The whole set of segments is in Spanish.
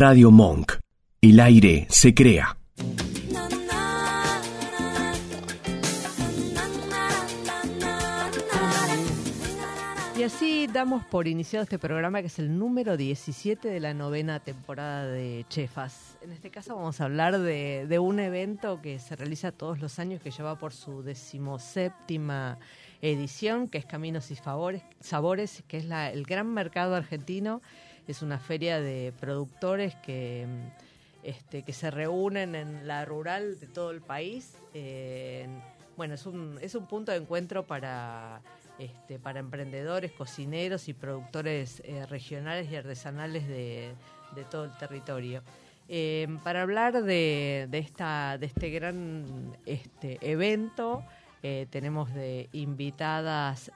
Radio Monk. El aire se crea. Y así damos por iniciado este programa que es el número 17 de la novena temporada de Chefas. En este caso vamos a hablar de, un evento que se realiza todos los años que lleva por su decimoséptima edición, que es Caminos y Sabores, que es el gran mercado argentino. Es una feria de productores que, este, que se reúnen en la rural de todo el país. bueno, es un, es un punto de encuentro para este, para emprendedores, cocineros y productores eh, regionales y artesanales de, todo el territorio. Eh, para hablar de, esta, de este gran este, evento, eh, tenemos de invitadas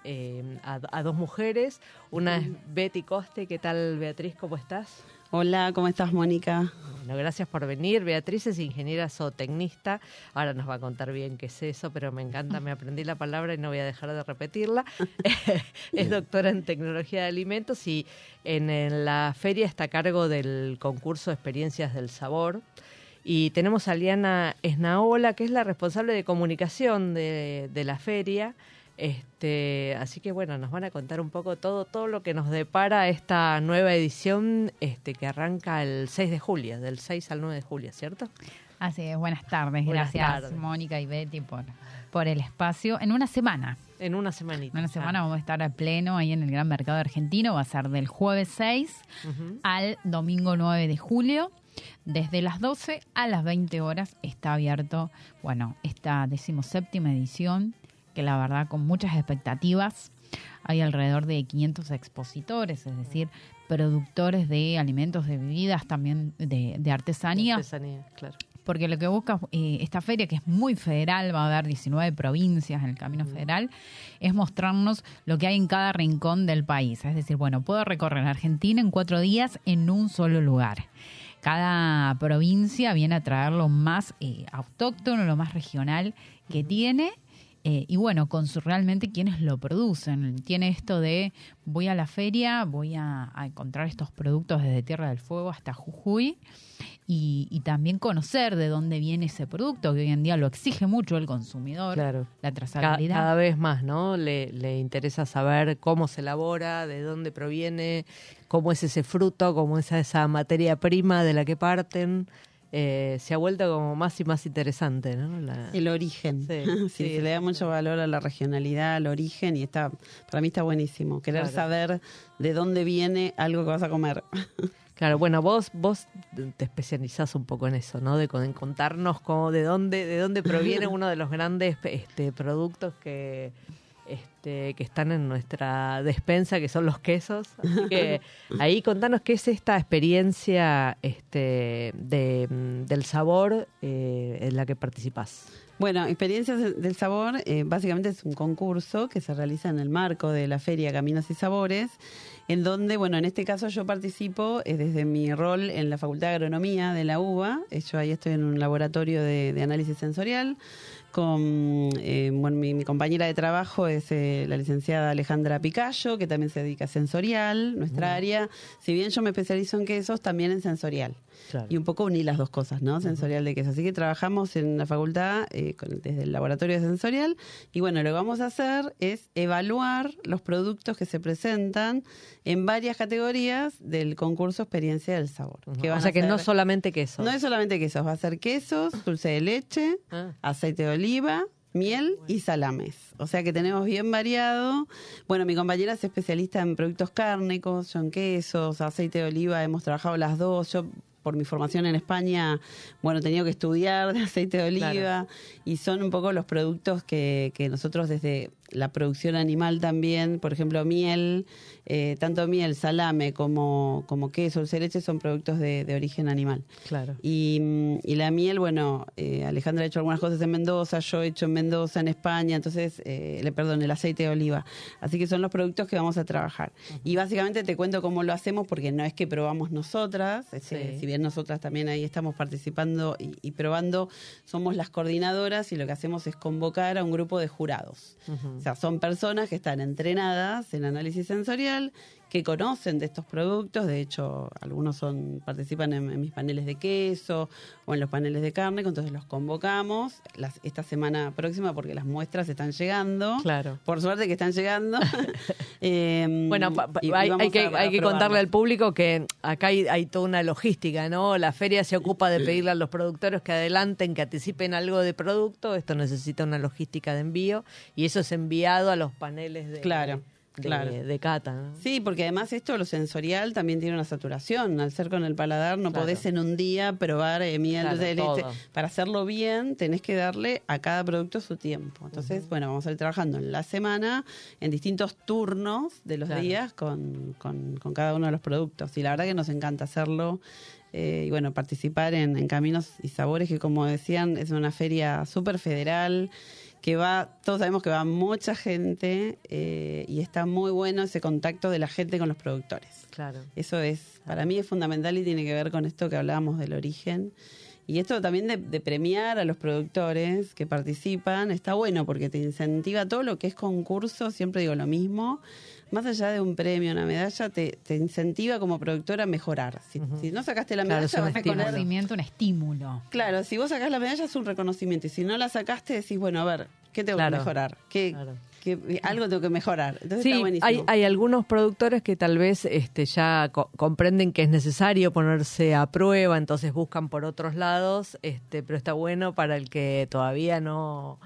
a, a, dos mujeres. Una es Betty Coste. ¿Qué tal, Beatriz? ¿Cómo estás? Hola, ¿cómo estás, Mónica? Bueno, gracias por venir. Beatriz es ingeniera zootecnista. Ahora nos va a contar bien qué es eso, pero me encanta, me aprendí la palabra y no voy a dejar de repetirla. es doctora en tecnología de alimentos y en, la feria está a cargo del concurso experiencias del sabor. Y tenemos a Liana Esnaola, que es la responsable de comunicación de, de la feria. Este, así que bueno, nos van a contar un poco todo, todo lo que nos depara esta nueva edición este, que arranca el 6 de julio, del 6 al 9 de julio, ¿cierto? Así es, buenas tardes, gracias Mónica y Betty por, por el espacio. En una semana. En una semanita. En una semana vamos a estar a pleno ahí en el Gran Mercado Argentino, va a ser del jueves 6 al domingo 9 de julio. Desde las 12 a las 20 horas está abierto, bueno, esta decimoséptima edición que la verdad con muchas expectativas. Hay alrededor de 500 expositores, es decir, productores de alimentos, de bebidas, también de, artesanía. artesanía, claro. Porque lo que busca eh, esta feria, que es muy federal, va a haber 19 provincias en el Camino Federal, es mostrarnos lo que hay en cada rincón del país. Es decir, bueno, puedo recorrer Argentina en cuatro días en un solo lugar cada provincia viene a traer lo más eh, autóctono, lo más regional que tiene eh, y bueno, con su, realmente quienes lo producen. Tiene esto de voy a la feria, voy a, encontrar estos productos desde Tierra del Fuego hasta Jujuy y, también conocer de dónde viene ese producto, que hoy en día lo exige mucho el consumidor, claro. la trazabilidad. Cada, vez más, ¿no? Le, le interesa saber cómo se elabora, de dónde proviene, cómo es ese fruto, cómo es esa materia prima de la que parten. Eh, se ha vuelto como más y más interesante, ¿no? el origen. Sí, le da mucho valor a la regionalidad, al origen y está, para mí está buenísimo. Querer saber de dónde viene algo que vas a comer. Claro, bueno, vos vos te especializás un poco en eso, ¿no? De en contarnos cómo, de dónde de dónde proviene uno de los grandes este, productos que este, que están en nuestra despensa, que son los quesos. Así que ahí contanos qué es esta experiencia este, de, mm, del sabor eh, en la que participás. Bueno, Experiencias del Sabor eh, básicamente es un concurso que se realiza en el marco de la Feria Caminos y Sabores, en donde, bueno, en este caso yo participo eh, desde mi rol en la Facultad de Agronomía de la UBA, yo ahí estoy en un laboratorio de, de análisis sensorial, con eh, bueno, mi, compañera de trabajo es eh, la licenciada Alejandra Picayo, que también se dedica a sensorial, nuestra área. Si bien yo me especializo en quesos, también en sensorial. Y un poco uní las dos cosas, ¿no? Sensorial de queso. Así que trabajamos en la facultad eh, desde el laboratorio de sensorial. Y bueno, lo que vamos a hacer es evaluar los productos que se presentan en varias categorías del concurso Experiencia del Sabor. o sea que no solamente quesos. No es solamente quesos, va a ser quesos, dulce de leche, ah. aceite de oliva, miel y salames. O sea que tenemos bien variado. Bueno, mi compañera es especialista en productos cárnicos, yo en quesos, aceite de oliva, hemos trabajado las dos. Yo por mi formación en España, bueno, he tenido que estudiar de aceite de oliva y son un poco los productos que, que nosotros desde la producción animal también, por ejemplo, miel, eh, tanto miel, salame como, como queso, dulce leche son productos de, origen animal. Claro. Y, y la miel, bueno, eh, Alejandra ha hecho algunas cosas en Mendoza, yo he hecho en Mendoza, en España, entonces, eh, le perdón, el aceite de oliva. Así que son los productos que vamos a trabajar. Y básicamente te cuento cómo lo hacemos, porque no es que probamos nosotras, si bien nosotras también ahí estamos participando y, y, probando, somos las coordinadoras y lo que hacemos es convocar a un grupo de jurados. O sea, son personas que están entrenadas en análisis sensorial, que conocen de estos productos. De hecho, algunos son participan en, en mis paneles de queso o en los paneles de carne, entonces los convocamos las, esta semana próxima porque las muestras están llegando. Claro. Por suerte que están llegando. Eh, Bueno, pa- pa- hay, que, a- a hay que contarle al público que acá hay, hay toda una logística, ¿no? La feria se ocupa de pedirle a los productores que adelanten, que anticipen algo de producto. Esto necesita una logística de envío y eso es enviado a los paneles de, Claro, de, claro. de cata. ¿no? Sí, porque además esto, lo sensorial, también tiene una saturación. Al ser con el paladar, no Claro. podés en un día probar eh, miel. Claro. Para hacerlo bien, tenés que darle a cada producto su tiempo. Entonces, bueno, vamos a ir trabajando en la semana, en distintos turnos de los Claro. días con, con- con cada uno de los productos. Y la verdad que nos encanta hacerlo. eh, y bueno, participar en, en Caminos y Sabores, que como decían, es una feria súper federal que va, todos sabemos que va mucha gente eh, y está muy bueno ese contacto de la gente con los productores. Claro. Eso es, para mí es fundamental y tiene que ver con esto que hablábamos del origen. Y esto también de, de premiar a los productores que participan, está bueno porque te incentiva todo lo que es concurso, siempre digo lo mismo, más allá de un premio, una medalla, te, te incentiva como productor a mejorar. Si, si no sacaste la Claro, medalla, es un Reconocimiento, un estímulo. Claro, si vos sacás la medalla es un reconocimiento y si no la sacaste decís, bueno, a ver, ¿qué tengo Claro, que mejorar? ¿Qué, claro. qué- algo tengo que mejorar. Entonces está Sí, buenísimo. hay, hay algunos productores que tal vez este, ya co- comprenden que es necesario ponerse a prueba, entonces buscan por otros lados, este, pero está bueno para el que todavía no,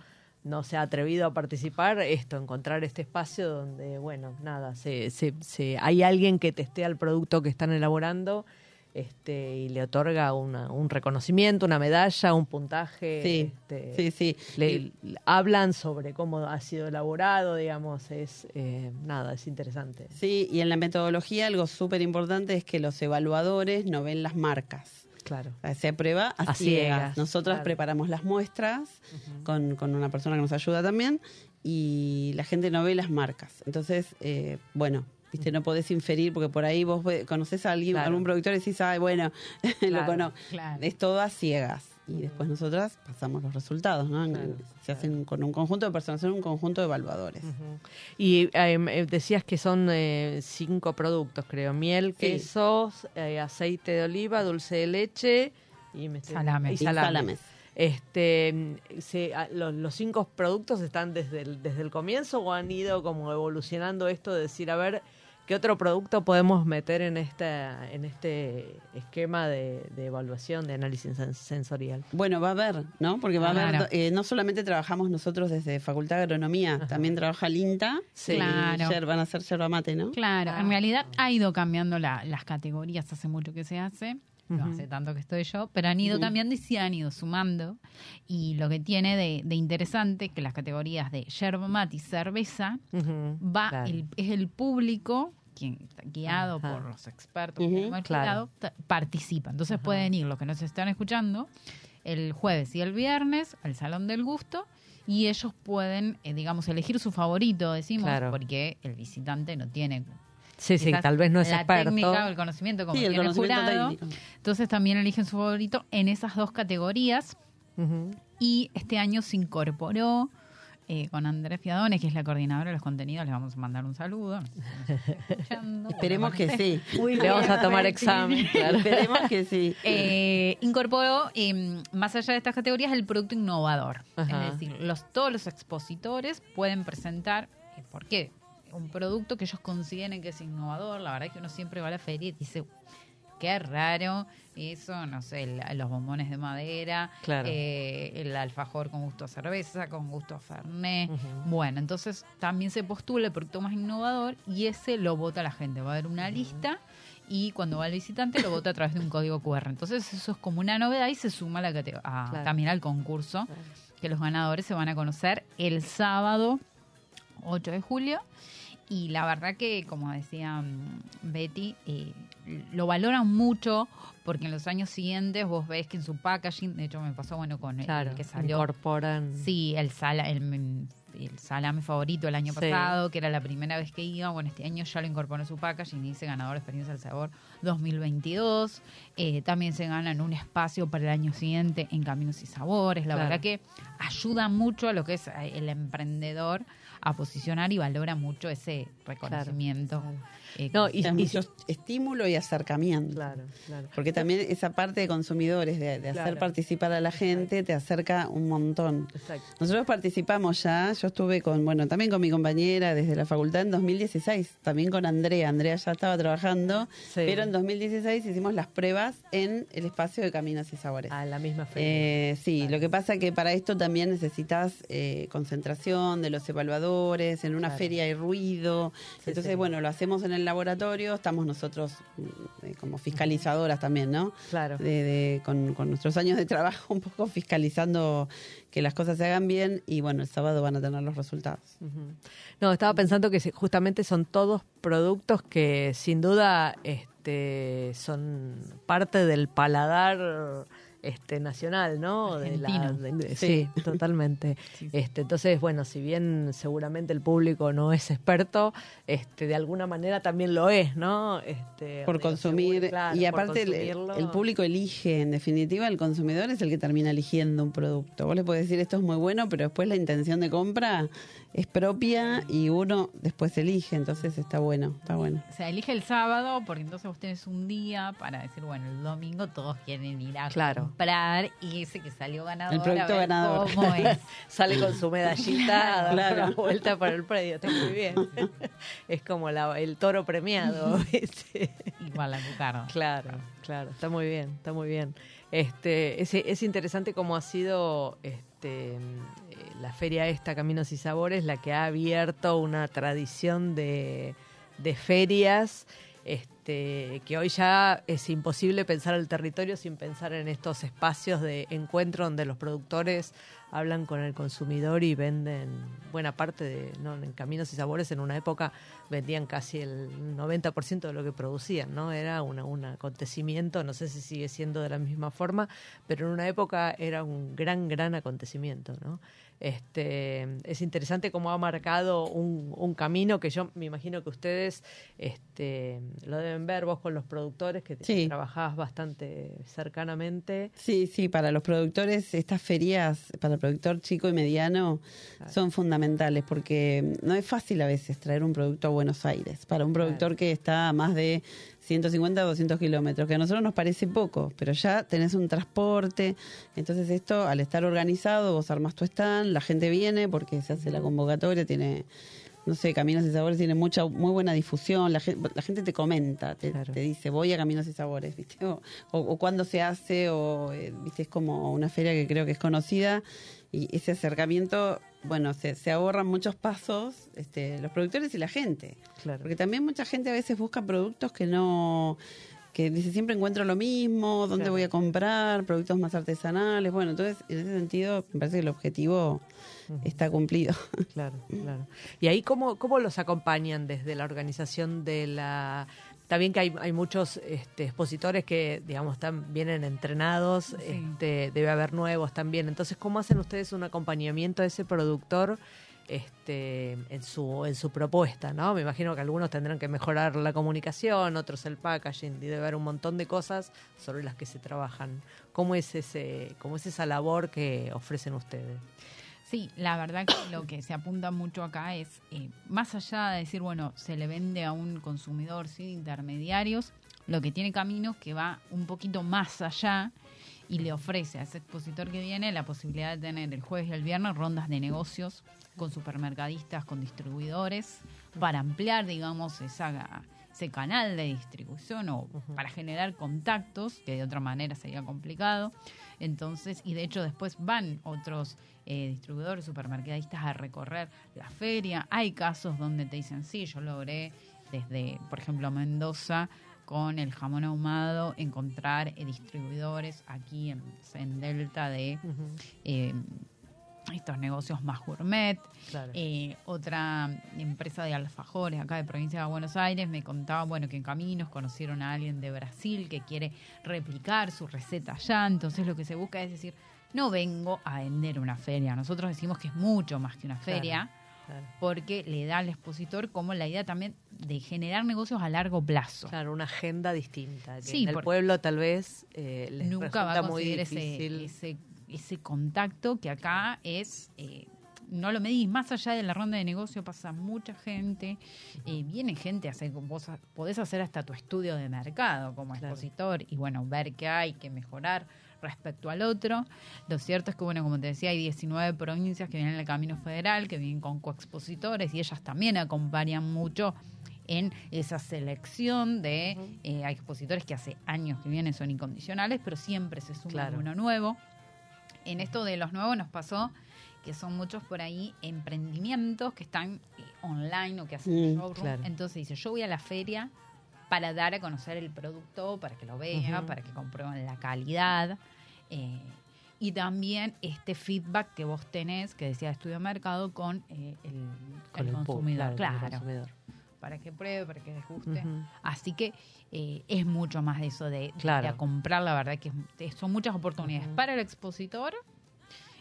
no se ha atrevido a participar, esto, encontrar este espacio donde, bueno, nada, se, se, se- hay alguien que testea el producto que están elaborando este, y le otorga una, un reconocimiento, una medalla, un puntaje. Sí, este, sí, sí. le, Y- hablan sobre cómo ha sido elaborado, digamos, es eh, nada, es interesante. Sí, y en la metodología algo súper importante es que los evaluadores no ven las marcas. Claro. O sea, Se aprueba a, A ciegas. claro. preparamos las muestras con, con una persona que nos ayuda también y la gente no ve las marcas. Entonces, eh, bueno, viste, no podés inferir porque por ahí vos conoces a alguien, Claro. algún productor y decís, ay, bueno, lo conozco. claro. Es todo a ciegas. Y después nosotras pasamos los resultados, ¿no? Claro, Se hacen con un conjunto de personas, son un conjunto de evaluadores. Y eh, eh, decías que son eh, cinco productos, creo. Miel, Sí. quesos, eh, aceite de oliva, dulce de leche y, me Salame. y Y salame. salames. Este, se- a- los, los cinco productos están desde el, desde el comienzo o han ido como evolucionando esto de decir, a ver, ¿qué otro producto podemos meter en, esta, en este esquema de, de evaluación, de análisis sen- sensorial? Bueno, va a haber, ¿no? Porque va a haber, eh, no solamente trabajamos nosotros desde Facultad de Agronomía, también trabaja el INTA. Sí. Claro. yer- van a hacer yerba mate, ¿no? Claro, Ah. en realidad ha ido cambiando la- las categorías, hace mucho que se hace, no hace tanto que estoy yo, pero han ido cambiando y sí han ido sumando. Y lo que tiene de, de interesante que las categorías de yerba mate y cerveza va claro. el- es el público quien está guiado por los expertos que hemos claro. participa. Entonces pueden ir los que nos están escuchando el jueves y el viernes al Salón del Gusto y ellos pueden, eh, digamos, elegir su favorito, decimos, Claro. porque el visitante no tiene Sí, sí, tal vez no es la experto. técnica o el conocimiento como Sí, el conocimiento jurado. técnico. Entonces también eligen su favorito en esas dos categorías y este año se incorporó eh, con Andrés Fiadones, que es la coordinadora de los contenidos, le vamos a mandar un saludo. no sé si nos está escuchando. Esperemos que sí. Le vamos a tomar examen, claro. Esperemos que sí. Eh, incorporó, eh, más allá de estas categorías, el producto innovador. Ajá. Es decir, los, todos los expositores pueden presentar, eh, ¿por qué? Un producto que ellos consideren que es innovador. La verdad es que uno siempre va a la feria y dice, qué raro eso, no sé, el- los bombones de madera, Claro. eh, el alfajor con gusto a cerveza, con gusto a fernet. Bueno, entonces también se postula el producto más innovador y ese lo vota la gente. Va a haber una lista y cuando va el visitante lo vota a través de un código QR. Entonces eso es como una novedad y se suma a la a- Claro. también al concurso que los ganadores se van a conocer el sábado 8 de julio. Y la verdad que, como decía mm, Betty, eh, lo valoran mucho porque en los años siguientes vos ves que en su packaging, de hecho me pasó bueno con el- Claro, el que salió incorporan. Sí, el, sala, el, el salame favorito el año Sí. pasado, que era la primera vez que iba. Bueno, este año ya lo incorporó en su packaging y dice ganador de experiencia del sabor 2022. Eh, también se ganan un espacio para el año siguiente en Caminos y Sabores. La Claro. verdad que ayuda mucho a lo que es eh, el emprendedor a posicionar y valora mucho ese reconocimiento. Eh, No, Y, y, estímulo y acercamiento. claro, claro. Porque también esa parte de consumidores, de, de hacer Claro. participar a la gente, te acerca un montón. Exacto. Nosotros participamos ya, yo estuve con, bueno, también con mi compañera desde la facultad en 2016, también con Andrea. Andrea ya estaba trabajando, Sí. pero en 2016 hicimos las pruebas en el espacio de Caminos y Sabores. A la misma feria. Eh, sí, lo que pasa que para esto también necesitas eh, concentración de los evaluadores, en una Claro. feria hay ruido, Sí, entonces sí. bueno, lo hacemos en el laboratorio, estamos nosotros mm, eh, como fiscalizadoras también, ¿no? Claro. De, de- con, con nuestros años de trabajo un poco fiscalizando que las cosas se hagan bien y bueno, el sábado van a tener los resultados. No, estaba pensando que justamente son todos productos que sin duda este, son parte del paladar este nacional, ¿no? De la- de- sí, totalmente. Este, entonces, bueno, si bien seguramente el público no es experto, este, de alguna manera también lo es, ¿no? Este, Por digo, consumir, seguro, claro, y aparte el, el público elige, en definitiva el consumidor es el que termina eligiendo un producto. Vos le podés decir esto es muy bueno, pero después la intención de compra es propia y uno después elige, entonces está bueno, está bueno. O sea, elige el sábado porque entonces vos tenés un día para decir, bueno, el domingo todos quieren ir a Claro. comprar y ese que salió ganador. El producto a ver ganador. ¿Cómo es? Sale con su medallita a dar Claro. una vuelta por el predio, está muy bien. Es como la- el toro premiado. Igual la cucarda. Claro, claro, está muy bien, está muy bien. Este, es, es interesante cómo ha sido este, la feria esta, Caminos y Sabores, la que ha abierto una tradición de, de ferias. Este, que hoy ya es imposible pensar el territorio sin pensar en estos espacios de encuentro donde los productores hablan con el consumidor y venden buena parte de no en caminos y sabores. En una época vendían casi el 90% de lo que producían no era una, un acontecimiento no sé si sigue siendo de la misma forma pero en una época era un gran gran acontecimiento no este es interesante cómo ha marcado un, un camino que yo me imagino que ustedes este lo deben ver vos con los productores que Sí. trabajabas bastante cercanamente. Sí, sí, para los productores estas ferias, para el productor chico y mediano, son fundamentales porque no es fácil a veces traer un producto a Buenos Aires. Para un productor que está a más de 150 o 200 kilómetros, que a nosotros nos parece poco, pero ya tenés un transporte. Entonces esto, al estar organizado, vos armas tu stand, la gente viene porque se hace la convocatoria, tiene... No sé, Caminos y Sabores tiene mucha, muy buena difusión, la gente, la gente te comenta, te, Claro. te dice, voy a Caminos y Sabores, ¿viste? O, o, o cuándo se hace, o, eh, ¿viste? Es como una feria que creo que es conocida y ese acercamiento, bueno, se, se ahorran muchos pasos este, los productores y la gente. claro Porque también mucha gente a veces busca productos que no que dice siempre encuentro lo mismo, dónde Claro. voy a comprar, productos más artesanales. Bueno, entonces en ese sentido me parece que el objetivo está cumplido. Claro, claro. ¿Y ahí cómo, cómo los acompañan desde la organización de la... Está bien que hay, hay muchos este, expositores que, digamos, están, vienen entrenados, este, debe haber nuevos también. Entonces, ¿cómo hacen ustedes un acompañamiento a ese productor este, en, su, en su propuesta? ¿no? Me imagino que algunos tendrán que mejorar la comunicación, otros el packaging, y debe haber un montón de cosas sobre las que se trabajan. ¿Cómo es, ese, cómo es esa labor que ofrecen ustedes? Sí, la verdad que lo que se apunta mucho acá es, eh, más allá de decir, bueno, se le vende a un consumidor sin intermediarios, lo que tiene Caminos que va un poquito más allá y le ofrece a ese expositor que viene la posibilidad de tener el jueves y el viernes rondas de negocios con supermercadistas, con distribuidores, para ampliar, digamos, esa, ese canal de distribución o para generar contactos, que de otra manera sería complicado. Entonces, y de hecho después van otros eh, distribuidores, supermercadistas a recorrer la feria. Hay casos donde te dicen, sí, yo logré desde, por ejemplo, Mendoza, con el jamón ahumado, encontrar eh, distribuidores aquí en, en Delta de estos negocios más gourmet. Claro. Eh, otra empresa de alfajores acá de provincia de Buenos Aires me contaba, bueno, que en caminos conocieron a alguien de Brasil que quiere replicar su receta allá. Entonces lo que se busca es decir, no vengo a vender una feria. Nosotros decimos que es mucho más que una feria claro. porque le da al expositor como la idea también de generar negocios a largo plazo. Claro, una agenda distinta. Que Sí, en el pueblo tal vez eh, les Nunca va a muy conseguir ese, difícil. ese, ese contacto que acá es, eh, no lo medís. Más allá de la ronda de negocio pasa mucha gente, eh, viene gente a hacer, vos podés hacer hasta tu estudio de mercado como expositor y bueno, ver qué hay que mejorar respecto al otro. Lo cierto es que, bueno, como te decía, hay 19 provincias que vienen en el Camino Federal, que vienen con coexpositores y ellas también acompañan mucho en esa selección de eh, expositores que hace años que vienen son incondicionales, pero siempre se suma uno nuevo. En esto de los nuevos nos pasó que son muchos por ahí emprendimientos que están eh, online o que hacen mm, showroom. Entonces dice, yo voy a la feria para dar a conocer el producto, para que lo vea, para que comprueben la calidad. Eh, y también este feedback que vos tenés, que decía Estudio Mercado, con el, consumidor. claro, para que pruebe, para que les guste. Así que eh, es mucho más de eso de, de, comprar, la verdad que son muchas oportunidades para el expositor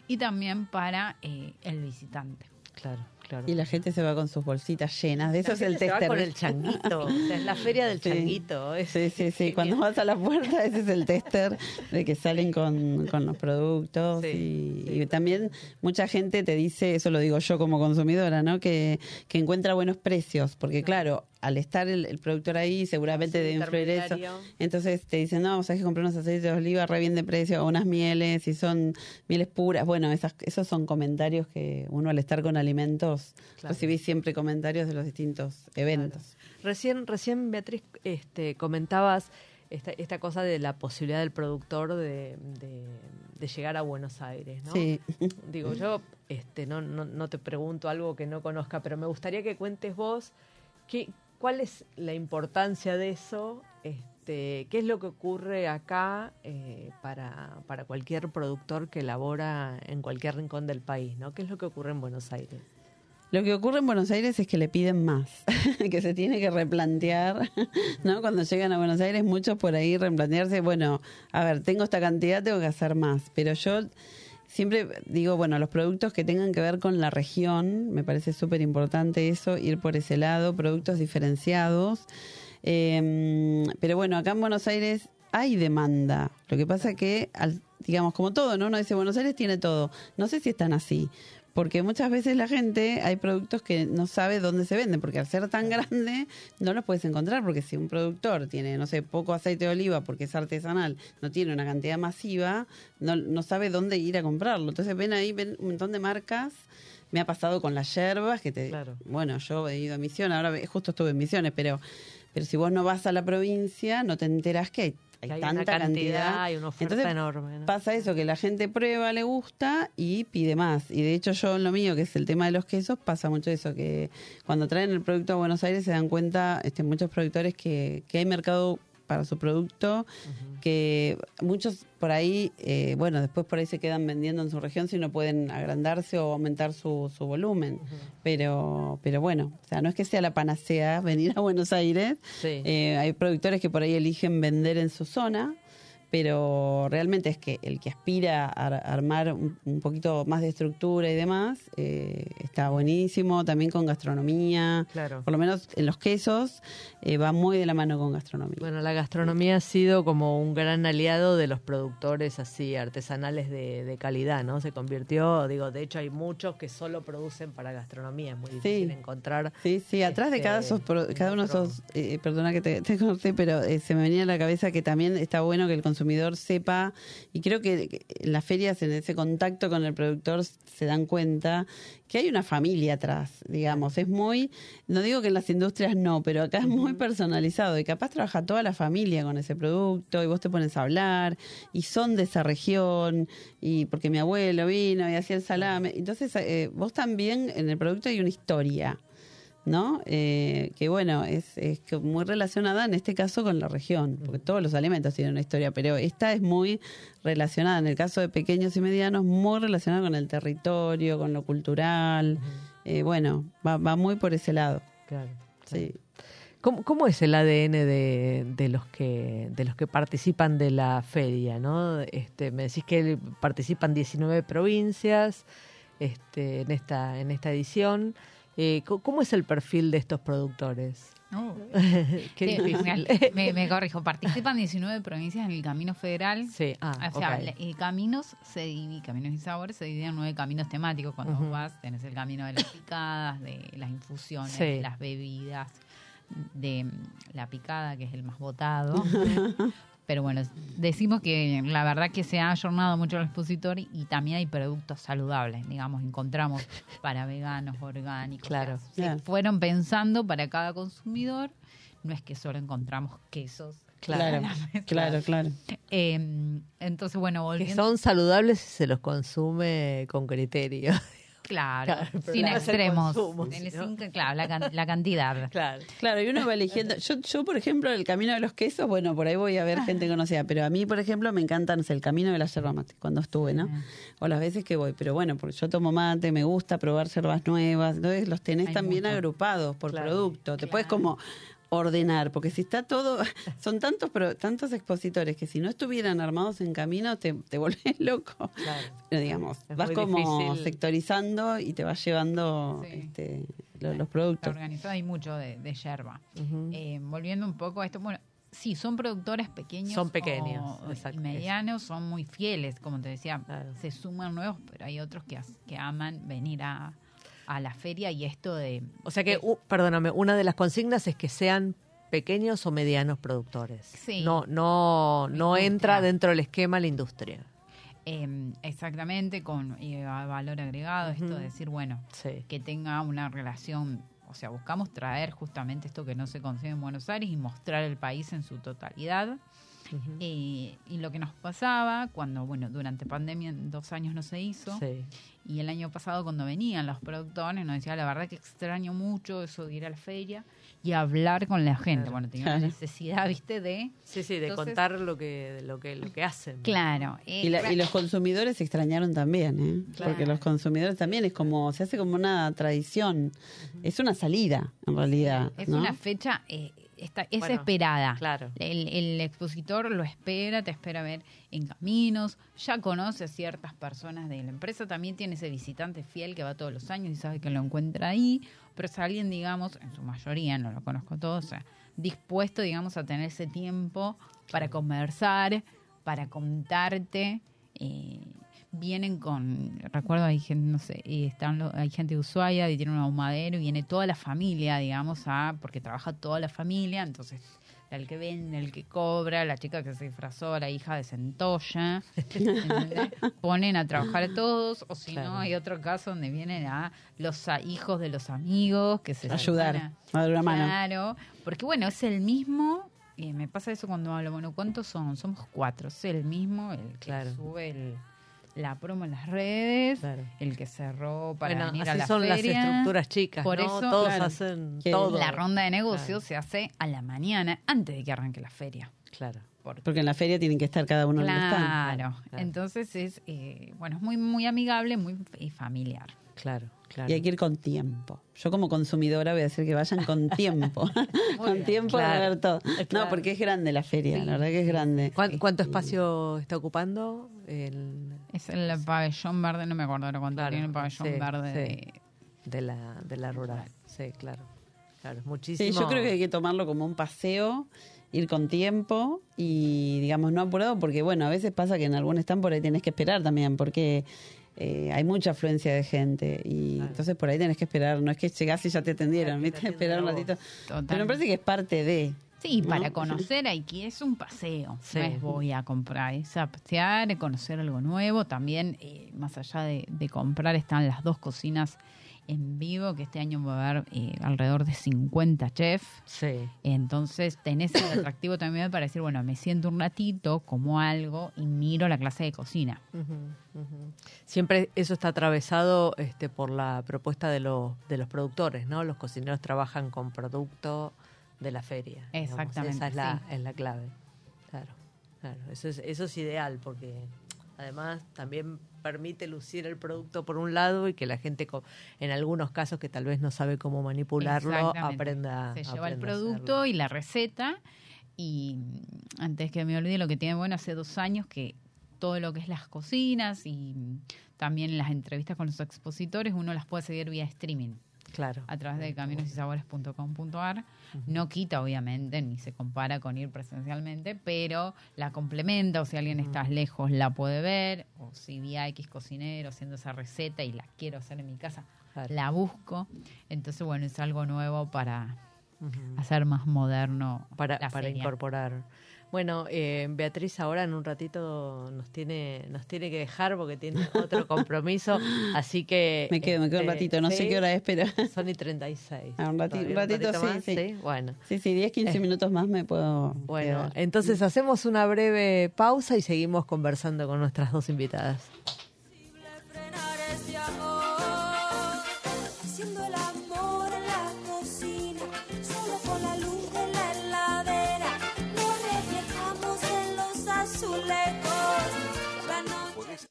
y también para eh, el visitante. Claro. Y la gente se va con sus bolsitas llenas. De eso es el tester. Se va con el changuito. es la feria del changuito. sí, sí, sí. Cuando vas a la puerta, ese es el tester de que salen con, con los productos. y, también mucha gente te dice, eso lo digo yo como consumidora, ¿no? Que, que encuentra buenos precios. Porque, claro, al estar el, productor ahí, seguramente debe influir eso. Entonces te dicen, no, sabes que comprar unos aceites de oliva re bien de precio, o unas mieles, y son mieles puras. Bueno, esas, esos son comentarios que uno al estar con alimentos recibí siempre comentarios de los distintos eventos. Recién, recién Beatriz, este, comentabas esta, esta cosa de la posibilidad del productor de, de, llegar a Buenos Aires, ¿no? Sí. Digo, yo este, no, no, no te pregunto algo que no conozca, pero me gustaría que cuentes vos qué, ¿Cuál es la importancia de eso? Este, ¿Qué es lo que ocurre acá eh, para, para cualquier productor que elabora en cualquier rincón del país? ¿no? ¿Qué es lo que ocurre en Buenos Aires? Lo que ocurre en Buenos Aires es que le piden más, que se tiene que replantear, ¿no? Cuando llegan a Buenos Aires, muchos por ahí replantearse, bueno, a ver, tengo esta cantidad, tengo que hacer más, pero yo siempre digo, bueno, los productos que tengan que ver con la región, me parece súper importante eso, ir por ese lado, productos diferenciados. Em, pero bueno, acá en Buenos Aires hay demanda. Lo que pasa que, digamos, como todo, ¿no? Uno dice, Buenos Aires tiene todo. No sé si están así porque muchas veces la gente, hay productos que no sabe dónde se venden, porque al ser tan grande no los puedes encontrar, porque si un productor tiene, no sé, poco aceite de oliva porque es artesanal, no tiene una cantidad masiva, no, no sabe dónde ir a comprarlo. Entonces ven ahí, ven un montón de marcas. Me ha pasado con las yerbas, que te... Bueno, yo he ido a Misiones, ahora justo estuve en Misiones, pero, pero si vos no vas a la provincia, no te enteras que hay hay, tanta cantidad, hay una oferta enorme. Pasa eso, que la gente prueba, le gusta y pide más. Y de hecho yo en lo mío, que es el tema de los quesos, pasa mucho eso, que cuando traen el producto a Buenos Aires se dan cuenta este, muchos productores que, que hay mercado para su producto, que muchos por ahí, eh, bueno, después por ahí se quedan vendiendo en su región si no pueden agrandarse o aumentar su, su volumen. Pero pero bueno, o sea, no es que sea la panacea venir a Buenos Aires. Eh, hay productores que por ahí eligen vender en su zona pero realmente es que el que aspira a armar un, poquito más de estructura y demás eh, está buenísimo, también con gastronomía, claro. por lo menos en los quesos eh, va muy de la mano con gastronomía. Bueno, la gastronomía ha sido como un gran aliado de los productores así artesanales de, calidad, ¿no? Se convirtió, digo, de hecho hay muchos que solo producen para gastronomía, es muy difícil encontrar. Sí, sí, atrás de cada, este, cada uno de esos, eh, perdona que te, te corté, pero se me venía a la cabeza que también está bueno que el consumidor consumidor sepa, y creo que en las ferias, en ese contacto con el productor, se dan cuenta que hay una familia atrás, digamos. Es muy, no digo que en las industrias no, pero acá es muy personalizado y capaz trabaja toda la familia con ese producto y vos te pones a hablar y son de esa región y porque mi abuelo vino y hacía el salame. Entonces, eh, vos también en el producto hay una historia. ¿No? Eh, que bueno, es, es muy relacionada en este caso con la región, porque todos los alimentos tienen una historia, pero esta es muy relacionada, en el caso de pequeños y medianos, muy relacionada con el territorio, con lo cultural, eh, bueno, va, va muy por ese lado. Claro. Sí. ¿Cómo, ¿Cómo, es el ADN de, de, los que de los que participan de la feria, no? Este, me decís que participan 19 provincias este, en esta en esta edición. Eh, ¿Cómo es el perfil de estos productores? Oh. Qué Sí, difícil. me, me corrijo, participan 19 provincias en el Camino Federal. Sí, ah, o sea, y caminos se dividen, caminos y sabores se dividen en nueve caminos temáticos. Cuando Ujú. vas, tenés el camino de las picadas, de las infusiones, Sí. de las bebidas, de mm, la picada, que es el más votado. Pero bueno, decimos que la verdad que se ha ayornado mucho el expositor y, y también hay productos saludables, digamos, encontramos para veganos, orgánicos. Claro. o sea, se fueron pensando para cada consumidor. No es que solo encontramos quesos. Claro. Claro, claro. Eh, entonces, bueno, Que volviendo. son saludables si se los consume con criterio. Claro, sin extremos. consumo, El- claro, la, la cantidad. Claro. Claro, y uno va eligiendo. Yo, yo, por ejemplo, el camino de los quesos, bueno, por ahí voy a ver gente conocida, pero a mí, por ejemplo, me encanta, no sé, el camino de la yerba mate, cuando estuve, ¿no? O las veces que voy, pero bueno, porque yo tomo mate, me gusta probar yerbas nuevas, entonces los tenés Hay también mucho. agrupados por Claro. producto. Te puedes como ordenar, porque si está todo, son tantos pro- tantos expositores que si no estuvieran armados en camino te, te volvés loco. Claro. Pero digamos, Es vas como difícil. sectorizando y te vas llevando Sí. este, lo- los Está productos. organizado, hay mucho de, de yerba. Eh, volviendo un poco a esto, bueno, sí, son productores pequeños. Son pequeños, o- exacto, y medianos, son muy fieles, como te decía. Claro. Se suman nuevos, pero hay otros que, que aman venir a, a la feria y esto de... O sea que, perdóname, una de las consignas es que sean pequeños o medianos productores. Sí. No, no, no entra dentro del esquema la industria. eh, exactamente con eh, valor agregado, esto de decir, bueno, Sí. que tenga una relación, o sea, buscamos traer justamente esto que no se consigue en Buenos Aires y mostrar el país en su totalidad. Eh, y lo que nos pasaba cuando, bueno, durante pandemia en dos años no se hizo, Sí. Y el año pasado cuando venían los productores nos decía, la verdad que extraño mucho eso de ir a la feria y hablar con la gente. Claro. Bueno, tenía Claro. la necesidad, viste, de... Sí, sí, de Entonces- contar lo que, lo que, lo que hacen. Claro. eh, Y, la- y los consumidores se extrañaron también, ¿eh? Claro. Porque los consumidores también es como, se hace como una tradición. Es una salida, en realidad. Es ¿no? una fecha, eh, está, es Bueno, esperada. claro. El, el expositor lo espera, te espera ver en caminos, ya conoce a ciertas personas de la empresa, también tiene ese visitante fiel que va todos los años y sabe que lo encuentra ahí, pero es alguien, digamos, en su mayoría, no lo conozco todo, o sea, dispuesto, digamos, a tener ese tiempo para conversar, para contarte. eh, vienen con, recuerdo, hay gente, no sé, y están hay gente de Ushuaia y tiene un ahumadero y viene toda la familia, digamos, a, porque trabaja toda la familia, entonces el que vende, el que cobra, la chica que se disfrazó, la hija de Centolla, ponen a trabajar a todos, o si Claro. no, hay otro caso donde vienen a los a- hijos de los amigos que se Ayudar, suman a dar una mano. Claro, porque bueno, es el mismo, y me pasa eso cuando hablo, bueno, ¿cuántos son? Somos cuatro, es el mismo, el que Claro. sube el- la promo en las redes, Claro. el que cerró para Bueno, venir así a la son las estructuras chicas, Por ¿no? eso, Todos claro, hacen todo. La ronda de negocios Claro. se hace a la mañana, antes de que arranque la feria. Claro. Porque Porque en la feria tienen que estar cada uno donde están. Claro, claro. entonces es, eh, bueno, es muy, muy amigable, muy familiar. Claro, claro. Y hay que ir con tiempo. Yo como consumidora voy a decir que vayan con tiempo. con bien, tiempo de claro. ver todo. Claro. No, porque es grande la feria, Sí. la verdad que es grande. ¿Cuán- ¿Cuánto espacio está ocupando? El, Es el pabellón verde, no me acuerdo ahora cuánto Claro, tiene el pabellón sí, verde sí. de- de la, de la rural. Sí, claro. Claro, muchísimo. Sí, yo creo que hay que tomarlo como un paseo, ir con tiempo y, digamos, no apurado, porque, bueno, a veces pasa que en algún stand por ahí tenés que esperar también, porque eh, hay mucha afluencia de gente y Claro. entonces por ahí tenés que esperar. No es que llegás y ya te atendieron, Claro, que te. Esperar un ratito. Total. Pero me parece que es parte de. Sí, ¿no? para conocer hay que es un paseo. Sí. No es voy a comprar, es a pasear, conocer algo nuevo. También, eh, más allá de, de comprar, están las dos cocinas en vivo, que este año va a haber eh, alrededor de 50 chefs. Sí. Entonces tenés el atractivo también para decir, bueno, me siento un ratito, como algo y miro la clase de cocina. Siempre eso está atravesado este, por la propuesta de los, de los productores, ¿no? Los cocineros trabajan con producto de la feria. digamos. Exactamente, Esa es la, sí. es la clave. Claro, claro. Eso es, eso es ideal porque además también permite lucir el producto por un lado y que la gente, en algunos casos que tal vez no sabe cómo manipularlo, aprenda. Se lleva el aprenda producto y la receta. Y antes que me olvide, lo que tiene bueno hace dos años que todo lo que es las cocinas y también las entrevistas con los expositores, uno las puede seguir vía streaming. Claro. a través de caminosysabores.com.ar. No quita, obviamente, ni se compara con ir presencialmente, pero la complementa, o si alguien está lejos la puede ver, o si vi a X cocinero haciendo esa receta y la quiero hacer en mi casa, Claro. la busco. Entonces, bueno, es algo nuevo para hacer más moderno para, la para incorporar. Bueno, eh, Beatriz ahora en un ratito nos tiene nos tiene que dejar porque tiene otro compromiso, así que... Me quedo, me quedo un este, ratito, no sé sí, qué hora es, pero... Son y 36. Ah, un rati- Todavía un ratito, sí, más, sí. Bueno, Sí, sí, 10, 15 Eh. minutos más me puedo bueno, quedar. entonces hacemos una breve pausa y seguimos conversando con nuestras dos invitadas.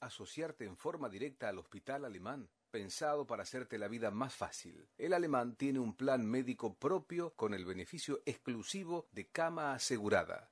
Asociarte en forma directa al Hospital Alemán, pensado para hacerte la vida más fácil. El Alemán tiene un plan médico propio con el beneficio exclusivo de cama asegurada,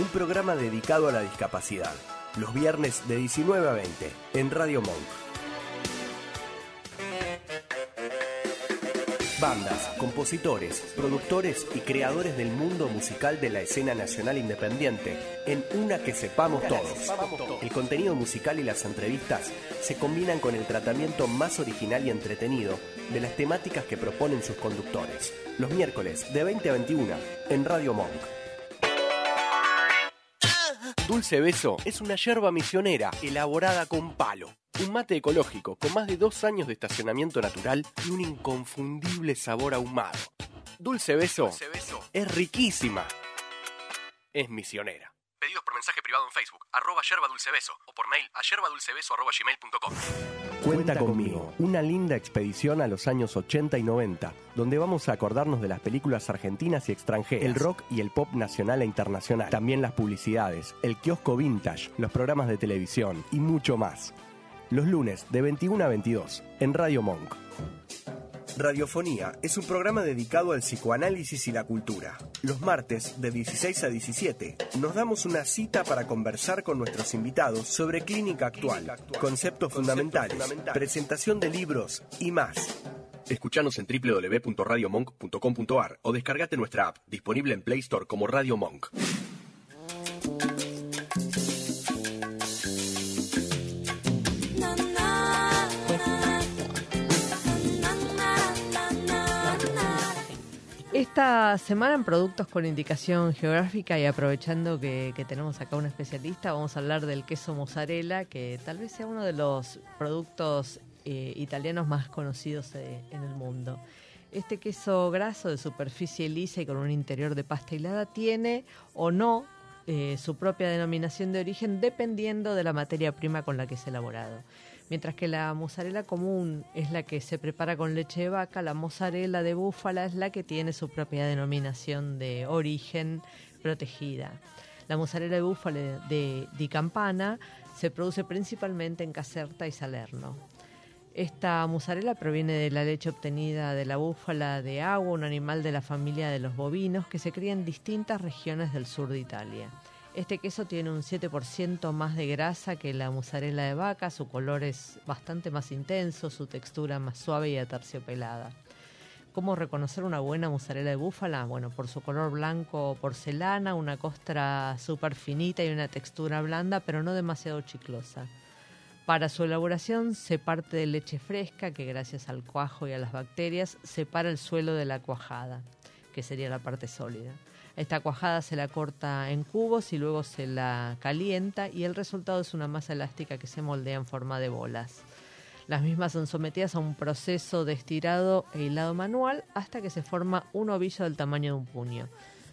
Un programa dedicado a la discapacidad. Los viernes de 19 a 20 en Radio Monk. Bandas, compositores, productores y creadores del mundo musical de la escena nacional independiente en una que sepamos todos. El contenido musical y las entrevistas se combinan con el tratamiento más original y entretenido de las temáticas que proponen sus conductores. Los miércoles de 20 a 21 en Radio Monk. Dulce Beso es una yerba misionera elaborada con palo. Un mate ecológico con más de dos años de estacionamiento natural y un inconfundible sabor ahumado. Dulce Beso, es riquísima. Es misionera. Pedidos por mensaje privado en Facebook, arroba yerba dulce beso, o por mail a yerbadulcebeso arroba gmail.com. Cuenta conmigo, una linda expedición a los años 80 y 90, donde vamos a acordarnos de las películas argentinas y extranjeras, el rock y el pop nacional e internacional, también las publicidades, el kiosco vintage, los programas de televisión y mucho más. Los lunes de 21 a 22 en Radio Monk. Radiofonía es un programa dedicado al psicoanálisis y la cultura. Los martes de 16 a 17 nos damos una cita para conversar con nuestros invitados sobre clínica actual, conceptos fundamentales, presentación de libros y más. Escuchanos en www.radiomonk.com.ar o descargate nuestra app, disponible en Play Store como Radio Monk. Esta semana en Productos con Indicación Geográfica y aprovechando que, tenemos acá un especialista, vamos a hablar del queso mozzarella, que tal vez sea uno de los productos eh, italianos más conocidos eh, en el mundo. Este queso graso de superficie lisa y con un interior de pasta hilada tiene o no eh, su propia denominación de origen dependiendo de la materia prima con la que es elaborado. Mientras que la mozzarella común es la que se prepara con leche de vaca, la mozzarella de búfala es la que tiene su propia denominación de origen protegida. La mozzarella de búfala de Di Campana se produce principalmente en Caserta y Salerno. Esta mozzarella proviene de la leche obtenida de la búfala de agua, un animal de la familia de los bovinos que se cría en distintas regiones del sur de Italia. Este queso tiene un 7% más de grasa que la mozzarella de vaca, su color es bastante más intenso, su textura más suave y aterciopelada. ¿Cómo reconocer una buena mozzarella de búfala? Bueno, por su color blanco porcelana, una costra súper finita y una textura blanda, pero no demasiado chiclosa. Para su elaboración se parte de leche fresca que gracias al cuajo y a las bacterias separa el suelo de la cuajada, que sería la parte sólida. Esta cuajada se la corta en cubos y luego se la calienta y el resultado es una masa elástica que se moldea en forma de bolas. Las mismas son sometidas a un proceso de estirado e hilado manual hasta que se forma un ovillo del tamaño de un puño.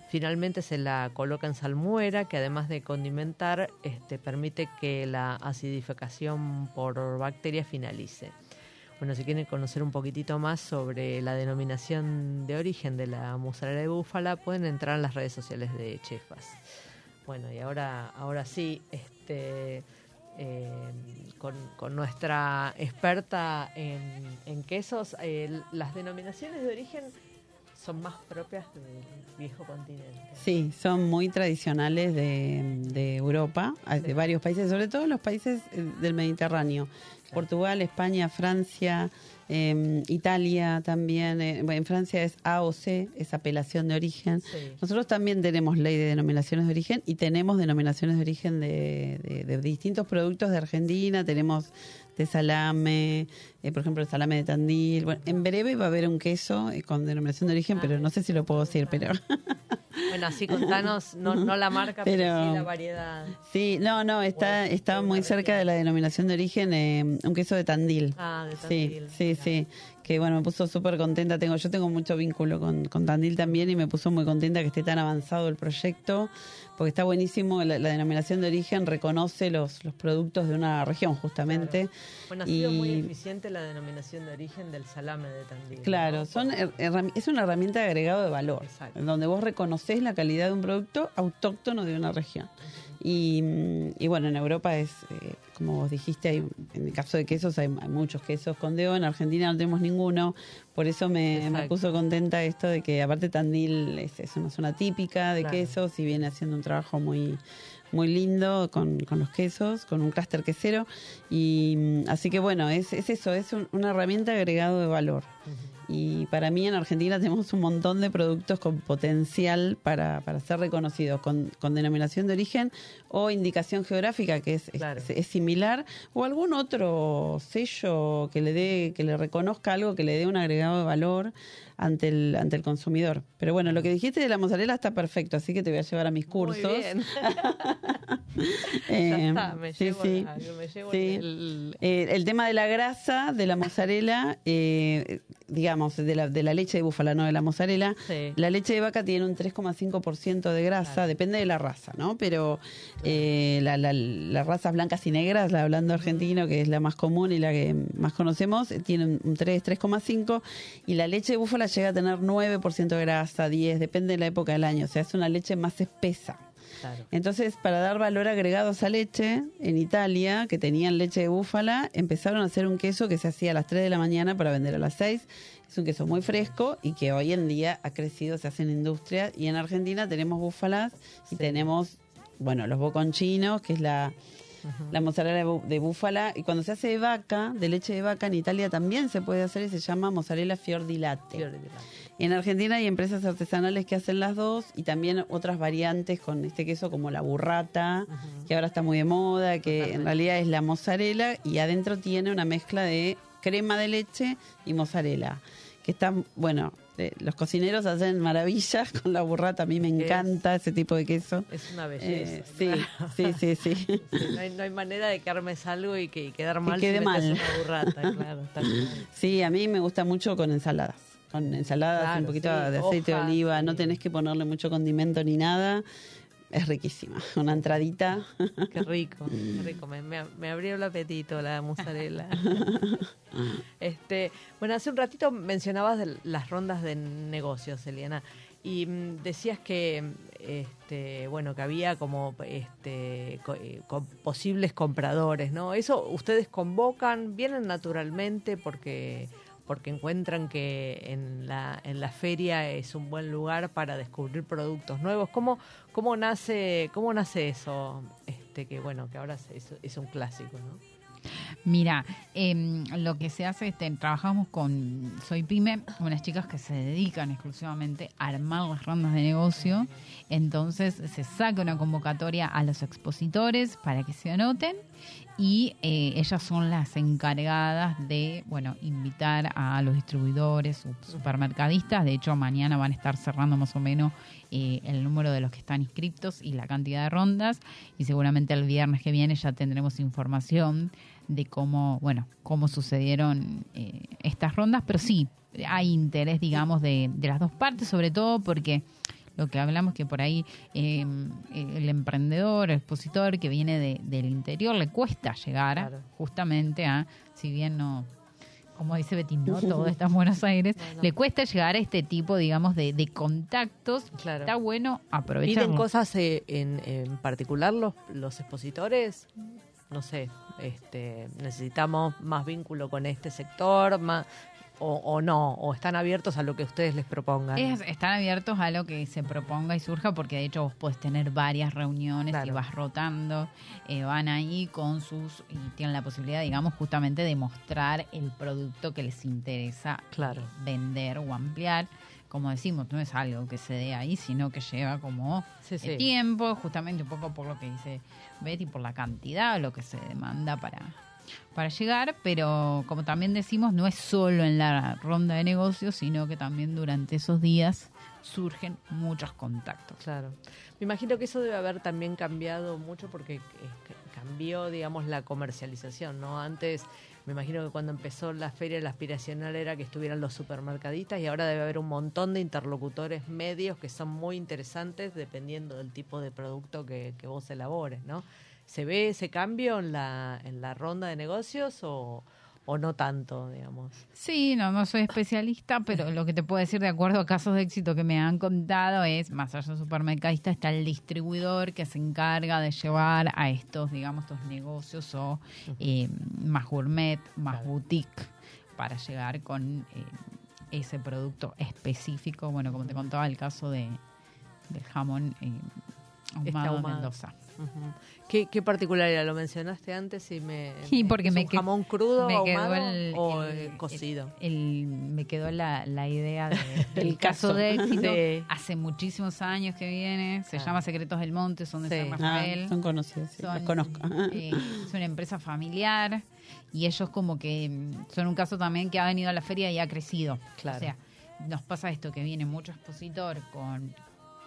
Finalmente se la coloca en salmuera, que además de condimentar, este, permite que la acidificación por bacterias finalice. Bueno, si quieren conocer un poquitito más sobre la denominación de origen de la mozzarella de búfala, pueden entrar en las redes sociales de Chefas. Bueno, y ahora, ahora sí, este, eh, con, con nuestra experta en, en quesos, eh, las denominaciones de origen son más propias del viejo continente. Sí, son muy tradicionales de, de Europa, de Sí. varios países, sobre todo los países eh, del Mediterráneo. Portugal, España, Francia, eh, Italia también. eh, en Francia es A o C, es apelación de origen. Sí. Nosotros también tenemos ley de denominaciones de origen y tenemos denominaciones de origen de, de- de distintos productos de Argentina. Tenemos de salame, eh, por ejemplo, el salame de Tandil. Bueno, en breve va a haber un queso eh, con denominación de origen, Ah, pero no sé si lo puedo decir, pero... Bueno, así contanos, no, no la marca, pero, Pero- sí la variedad. Sí, no, no, está, está muy cerca de la denominación de origen, eh, un queso de Tandil. Ah, de Sí, Tandil, sí, mira. sí. Que bueno, me puso súper contenta. Tengo, yo tengo mucho vínculo con, con Tandil también y me puso muy contenta que esté tan avanzado el proyecto, porque está buenísimo. La, la denominación de origen reconoce los, los productos de una región, justamente. Bueno, ha sido muy eficiente la denominación de origen del salame de Tandil. ¿no? Claro, son her- herrami- es una herramienta de agregado de valor, Exacto. donde vos reconoces la calidad de un producto autóctono de una región. Y, mm, y bueno, en Europa es, eh, como vos dijiste, hay, en el caso de quesos hay, hay muchos quesos con DEO, en Argentina no tenemos ninguno, por eso me, puso contenta esto de que aparte Tandil es, es una zona típica de Claro. quesos y viene haciendo un trabajo muy muy lindo con, con los quesos, con un clúster quesero. Y mm, así que bueno, es, es eso, es un- una herramienta agregado de valor. Y para mí en Argentina tenemos un montón de productos con potencial para, para ser reconocidos, con, con denominación de origen o indicación geográfica, que es, es- es, similar, o algún otro sello que le dé, que le reconozca algo, que le dé un agregado de valor ante el, ante el consumidor. Pero bueno, lo que dijiste de la mozzarella está perfecto, así que te voy a llevar a mis cursos. Muy bien. Eh, ya está, me sí, llevo, sí. la- me llevo Sí. el, Eh, el tema de la grasa de la mozzarella, eh, digamos, de la, de la leche de búfala, no de la mozzarella. La leche de vaca tiene un 3,5% de grasa, Claro. depende de la raza, ¿no? Pero eh, la- la- las razas blancas y negras, la hablando argentino, que es la más común y la que más conocemos, eh, tiene un 3, 3,5. Y la leche de búfala llega a tener 9% de grasa, 10, depende de la época del año. O sea, es una leche más espesa. Claro. Entonces, para dar valor agregado a esa leche, en Italia, que tenían leche de búfala, empezaron a hacer un queso que se hacía a las 3 de la mañana para vender a las 6. Es un queso muy fresco y que hoy en día ha crecido, se hace en industria. Y en Argentina tenemos búfalas y tenemos, bueno, los boconchinos, que es la, la mozzarella de, bú- de búfala. Y cuando se hace de vaca, de leche de vaca, en Italia también se puede hacer y se llama mozzarella fior di latte. Fior di latte. En Argentina hay empresas artesanales que hacen las dos y también otras variantes con este queso como la burrata, que ahora está muy de moda, que en realidad es la mozzarella y adentro tiene una mezcla de crema de leche y mozzarella. Que está, bueno, eh, los cocineros hacen maravillas con la burrata, a mí me Es- encanta ese tipo de queso. Es una Eh, belleza. sí, sí, sí, sí. Sí, no, hay, no hay manera de que armes algo y que y quedar mal quede si mal. una burrata, claro. Sí, a mí me gusta mucho con ensaladas. Con ensaladas, Claro, un poquito sí, de aceite de oliva, no tenés que ponerle mucho condimento ni nada. Es riquísima. Una entradita. Qué rico, qué rico. Me, me- me abrió el apetito la mozzarella. este, bueno, hace un ratito mencionabas de las rondas de negocios, Eliana, y mm, decías que este, bueno, que había como este co- eh, co- posibles compradores, ¿no? Eso ustedes convocan, vienen naturalmente porque porque encuentran que en la, en la feria es un buen lugar para descubrir productos nuevos. ¿Cómo, cómo nace, cómo nace eso? Este, que bueno, que ahora es, un clásico, ¿no? Mira, em, lo que se hace, este, trabajamos con Soy Pyme, unas chicas que se dedican exclusivamente a armar las rondas de negocio. Entonces se saca una convocatoria a los expositores para que se anoten y eh, ellas son las encargadas de, bueno, invitar a los distribuidores, supermercadistas. De hecho, mañana van a estar cerrando más o menos eh, el número de los que están inscriptos y la cantidad de rondas. Y seguramente el viernes que viene ya tendremos información de cómo, bueno, cómo sucedieron eh, estas rondas. Pero sí, hay interés, digamos, de, de las dos partes, sobre todo porque lo que hablamos que por ahí eh, el emprendedor, el expositor que viene de- del interior le cuesta llegar Claro. justamente a, si bien no como dice Betty, no todo está en Buenos Aires, No, no. le cuesta llegar a este tipo, digamos, de, de contactos. Claro. Está bueno ¿Piden aprovecharlo. cosas eh, en, en particular los, los expositores? No sé, este, necesitamos más vínculo con este sector, más, o, o no, o están abiertos a lo que ustedes les propongan. Es- están abiertos a lo que se proponga y surja, porque de hecho vos podés tener varias reuniones y Claro. vas rotando, eh, van ahí con sus, y tienen la posibilidad, digamos, justamente de mostrar el producto que les interesa Claro. vender o ampliar. Como decimos, no es algo que se dé ahí, sino que lleva como Sí, eh, tiempo, justamente un poco por lo que dice Betty, por la cantidad, lo que se demanda para, para llegar, pero como también decimos, no es solo en la ronda de negocios, sino que también durante esos días surgen muchos contactos. Claro. Me imagino que eso debe haber también cambiado mucho porque eh, ca- cambió, digamos, la comercialización, ¿no? Antes, me imagino que cuando empezó la feria, la aspiracional era que estuvieran los supermercadistas y ahora debe haber un montón de interlocutores medios que son muy interesantes dependiendo del tipo de producto que, que vos elabores, ¿no? ¿Se ve ese cambio en la, en la ronda de negocios o, o no tanto, digamos? Sí, no, no soy especialista, pero lo que te puedo decir de acuerdo a casos de éxito que me han contado es, más allá del supermercadista, está el distribuidor que se encarga de llevar a estos, digamos, estos negocios o eh, más gourmet, más Claro. boutique, para llegar con eh, ese producto específico. Bueno, como te contaba, el caso de del jamón eh, ahumado Este ahumado. Mendoza. ¿Qué, ¿Qué particularidad? ¿Lo mencionaste antes y me... Sí, porque ¿es me un jamón crudo me quedó el- o el- cocido? el- me quedó la, la idea de- del El caso caso. de éxito. Sí. Hace muchísimos años que viene. Se Ah. llama Secretos del Monte, son de Sí. San Ah, Rafael. son conocidos, sí, los conozco. eh, es una empresa familiar y ellos como que mm, son un caso también que ha venido a la feria y ha crecido. Claro. O sea, nos pasa esto, que viene mucho expositor con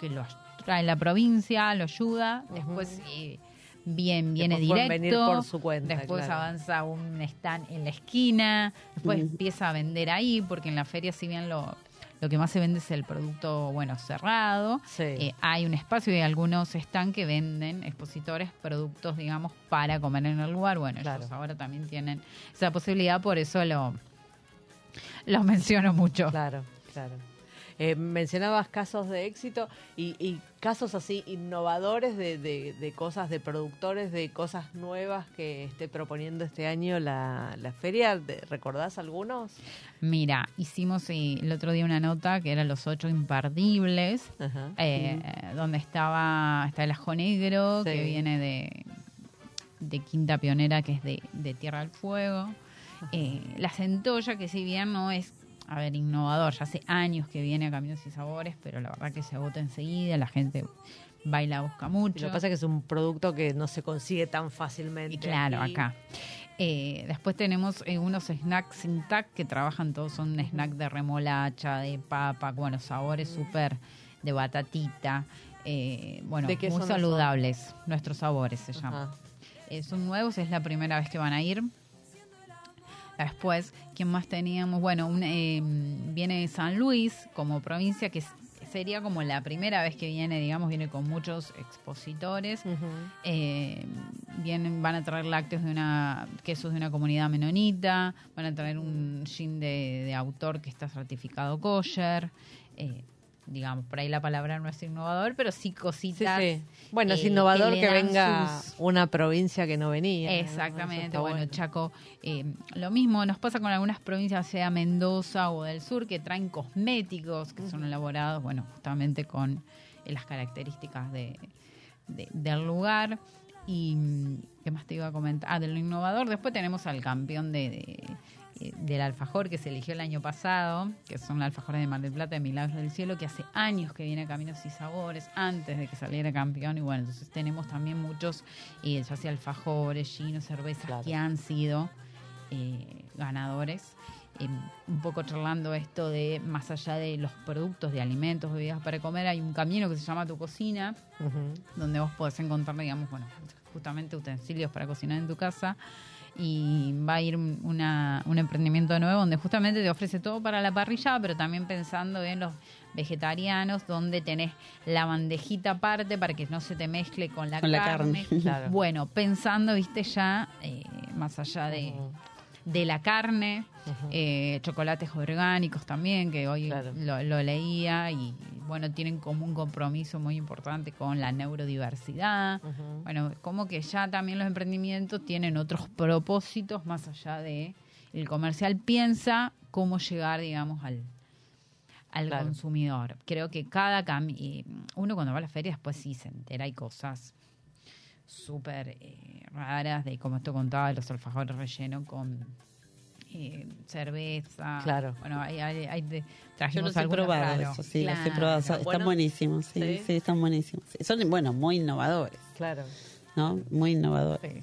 que los trae la provincia, lo ayuda, después eh, bien, viene Después directo, venir por su cuenta, después claro. avanza un stand en la esquina, después empieza a vender ahí, porque en la feria si bien lo, lo que más se vende es el producto, bueno, cerrado, Sí. eh, hay un espacio y algunos stands que venden expositores productos, digamos, para comer en el lugar. Bueno, Claro. ellos ahora también tienen esa posibilidad, por eso lo, lo menciono mucho. Claro, claro. Eh, mencionabas casos de éxito y, y casos así innovadores de, de- de cosas, de productores, de cosas nuevas que esté proponiendo este año la, la feria. ¿De- ¿Recordás algunos? Mira, hicimos eh, el otro día una nota que eran los ocho imperdibles, Ajá. eh, donde estaba está el ajo negro, Sí. que viene de, de Quinta Pionera, que es de, de Tierra del Fuego. Eh, la centolla, que si bien no es, a ver, innovador, ya hace años que viene a Caminos y Sabores, pero la verdad que se agota enseguida, la gente baila, busca Y mucho. lo que pasa es que es un producto que no se consigue tan Y fácilmente. claro, aquí. acá. Eh, después tenemos eh, unos snacks sin tac que trabajan todos, son snacks de remolacha, de papa, bueno, sabores súper de batatita, eh, bueno, ¿De qué muy saludables, nuestros sabores se llaman. Ajá. Eh, son nuevos, es la primera vez que van a ir. Después, ¿quién más teníamos? Bueno, un, eh, viene San Luis como provincia, que sería como la primera vez que viene, digamos, viene con muchos expositores. Eh, vienen, van a traer lácteos de una, quesos de una comunidad menonita, van a traer un gin de, de autor que está certificado kosher. Eh, digamos, por ahí la palabra no es innovador, pero sí cositas. sí. Bueno, es innovador que, venga sus- una provincia que no venía. Exactamente, bueno, Chaco, eh, lo mismo nos pasa con algunas provincias, sea Mendoza o del sur, que traen cosméticos que son elaborados, bueno, justamente con eh, las características de, de- del lugar. Y, mm, ¿qué más te iba a comentar? Ah, de lo innovador. Después tenemos al campeón de, de- del alfajor que se eligió el año pasado, que son los alfajores de Mar del Plata de Milagros del Cielo, que hace años que viene a Caminos y Sabores, antes de que saliera campeón. Y bueno, entonces tenemos también muchos, eh, ya sea alfajores, ginos, cervezas, Claro. que han sido eh, ganadores. Eh, un poco charlando esto de más allá de los productos de alimentos, bebidas para comer, hay un camino que se llama Tu Cocina, donde vos podés encontrar, digamos, bueno, justamente utensilios para cocinar en tu casa. Y va a ir un- una, un emprendimiento nuevo donde justamente te ofrece todo para la parrilla, pero también pensando en los vegetarianos, donde tenés la bandejita aparte para que no se te mezcle con la Con la carne. carne. Claro. Bueno, pensando, viste, ya eh, más allá de. De la carne, eh, chocolates orgánicos también, que hoy Claro. lo, lo leía y bueno, tienen como un compromiso muy importante con la neurodiversidad. Bueno, como que ya también los emprendimientos tienen otros propósitos más allá de el comercial piensa cómo llegar, digamos, al, al Claro. consumidor. Creo que cada uno cuando va a la feria después sí se entera, hay cosas súper eh, raras de como esto contaba de los alfajores rellenos con eh, cerveza. Claro. Bueno, hay, hay, hay de- Yo trajimos los he algunos probado, eso sí, los he Claro. probado. Son- Están Bueno. buenísimos, sí, Sí. sí, están buenísimos. Sí, Son, bueno, muy innovadores, Claro. ¿no? Muy innovadores. Sí.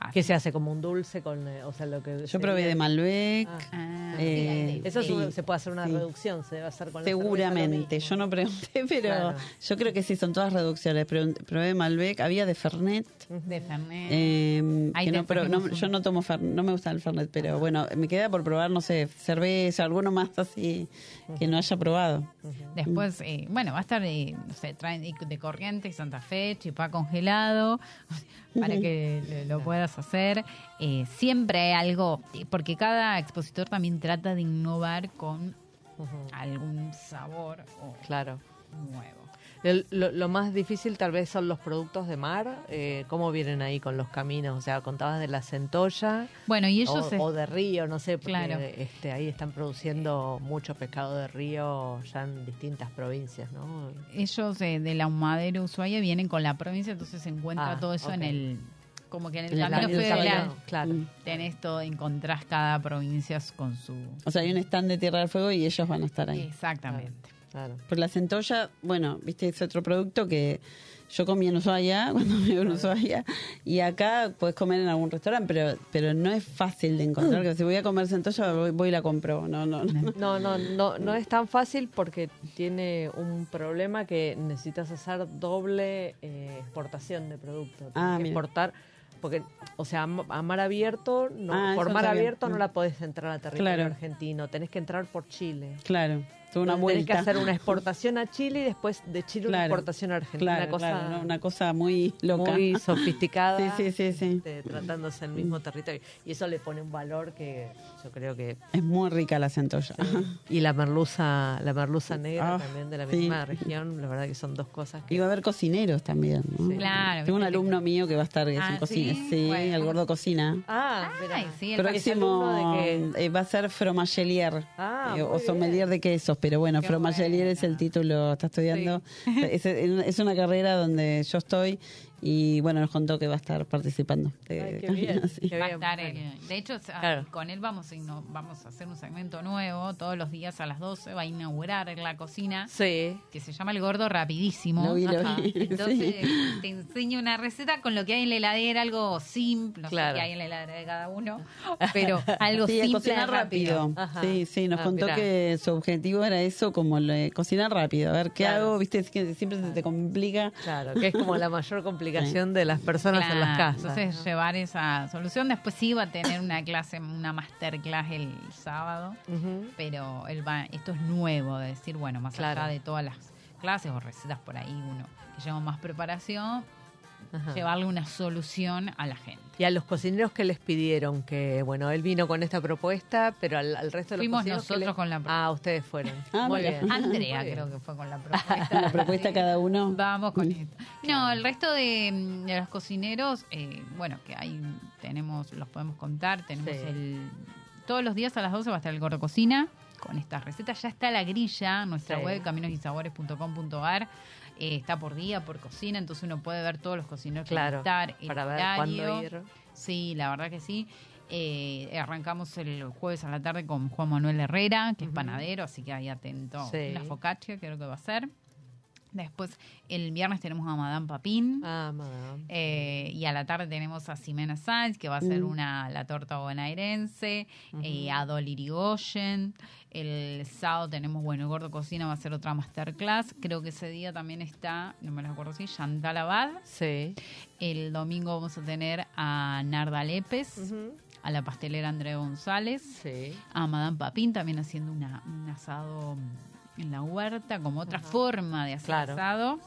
Ah, Que se hace como un dulce con, eh, o sea, lo que... Yo probé de Malbec, Ah. Ah, Eh, Eso es Sí, se puede hacer una sí. reducción, se debe hacer con seguramente. Yo no pregunté, pero Claro. yo creo que sí, son todas reducciones. Probé Malbec, había de Fernet. de Fernet. eh, que no, pero no- yo no tomo Fernet, no me gusta el Fernet, pero bueno, me queda por probar, no sé, cerveza, alguno más así que no haya probado. Después, eh, bueno, va a estar, eh, no sé, traen de- de Corrientes, Santa Fe, chipá congelado, para que lo, lo puedas hacer. Eh, siempre hay algo, porque cada expositor también trata de innovar con algún sabor o Claro. nuevo. El- lo, lo más difícil tal vez son los productos de mar. Eh, ¿Cómo vienen ahí con los caminos? O sea, contabas de la centolla Bueno, y ellos... o, o de río, no sé, porque Claro. este, ahí están produciendo mucho pescado de río ya en distintas provincias, ¿no? ellos eh, de la Humadera Ushuaia vienen con la provincia, entonces se encuentra Ah, todo eso en el... Como que en el En el camino federal. Claro. Mm. tenés todo, encontrás cada provincia con su... O sea, hay un stand de Tierra del Fuego y ellos van a estar ahí. Exactamente. Claro. Por la centolla, bueno, viste, es otro producto que yo comí en Ushuaia, cuando vivo en Ushuaia, y acá puedes comer en algún restaurante, pero pero no es fácil de encontrar. que si voy a comer centolla, voy, voy y la compro. No, no, no. No, no, no, no es tan fácil porque tiene un problema que necesitas hacer doble eh, exportación de producto. Tienes Ah, que mira. exportar, porque, o sea, a ma- a mar abierto, no, Ah, por mar bien. abierto no la podés entrar a territorio Claro. argentino, tenés que entrar por Chile. Claro, una Tenés que hacer una exportación a Chile y después de Chile una exportación a Argentina. Claro, una cosa claro, no, una cosa muy loca. muy sofisticada. Sí, sí, sí, sí. este, tratándose del mismo territorio. Y eso le pone un valor que yo creo que Es muy rica la centolla. y la merluza, la merluza negra Ah, también de la sí. misma región, la verdad que son dos cosas que Y va a haber cocineros también. ¿no? Sí. Claro, Tengo un alumno mío que va a estar Ah, un cocina. ¿sí? Sí, Bueno. el gordo cocina. Ah, Ay, sí, el Próximo de eh, va a ser fromagelier Ah, eh, o sommelier de quesos, pero bueno, Qué fromagelier es el bueno. título, está estudiando. Es, es una carrera donde yo estoy y bueno, nos contó que va a estar participando. de- Ay, qué también bien. así. Qué Va a estar de hecho, Claro. con él vamos a, vamos a hacer un segmento nuevo. Todos los días a las 12 va a inaugurar en la cocina Sí. que se llama El Gordo Rapidísimo. Lo vi, lo Ajá. vi. Entonces sí. te enseño una receta con lo que hay en la heladera, algo simple, no Claro. sé qué hay en la heladera de cada uno, pero algo simple, cocinar rápido. Sí, sí, nos Ah, contó mirá. que su objetivo era eso, como le- cocinar rápido. A ver qué Claro. hago, viste, es que siempre se te complica. Claro, que es como la mayor complicación de las personas en las casas. Entonces llevar esa solución. Después sí va a tener una clase, una masterclass el sábado. Ujú. pero él va, esto es nuevo, de decir, bueno, más Claro. allá de todas las clases o recetas por ahí, uno que lleva más preparación, Ajá. llevarle una solución a la gente. Y a los cocineros que les pidieron que, bueno, él vino con esta propuesta, pero al, al resto de los Fuimos cocineros que nosotros le- con la propuesta. Ah, ustedes fueron. Ah, Muy mira. bien. Andrea Muy bien. creo que fue con la propuesta. La propuesta cada uno. Vamos con esto. No, el resto de, de los cocineros, eh, bueno, que ahí tenemos, los podemos contar, tenemos Sí. el... Todos los días a las 12 va a estar el Gordo Cocina con estas recetas. Ya está la grilla, nuestra Sí. web, caminosySabores.com.ar. Eh, está por día, por cocina, entonces uno puede ver todos los cocineros Claro, que estar, el para ver horario. cuándo ir. Sí, la verdad que sí. Eh, arrancamos el jueves a la tarde con Juan Manuel Herrera, que es panadero, así que ahí atento. Sí. La focaccia creo que va a ser. Después, el viernes tenemos a Madame Papín. Ah, madame. Eh, y a la tarde tenemos a Ximena Sáenz, que va a ser Mm. una la torta bonaerense, eh, a Dolly Irigoyen. El sábado tenemos, bueno, el Gordo Cocina va a ser otra masterclass. Creo que ese día también está, no me lo acuerdo si, Chantal Abad. Sí. El domingo vamos a tener a Narda Lépez, a la pastelera Andrea González, Sí. a Madame Papín también haciendo una, un asado en la huerta, como otra forma de hacer Claro. asado,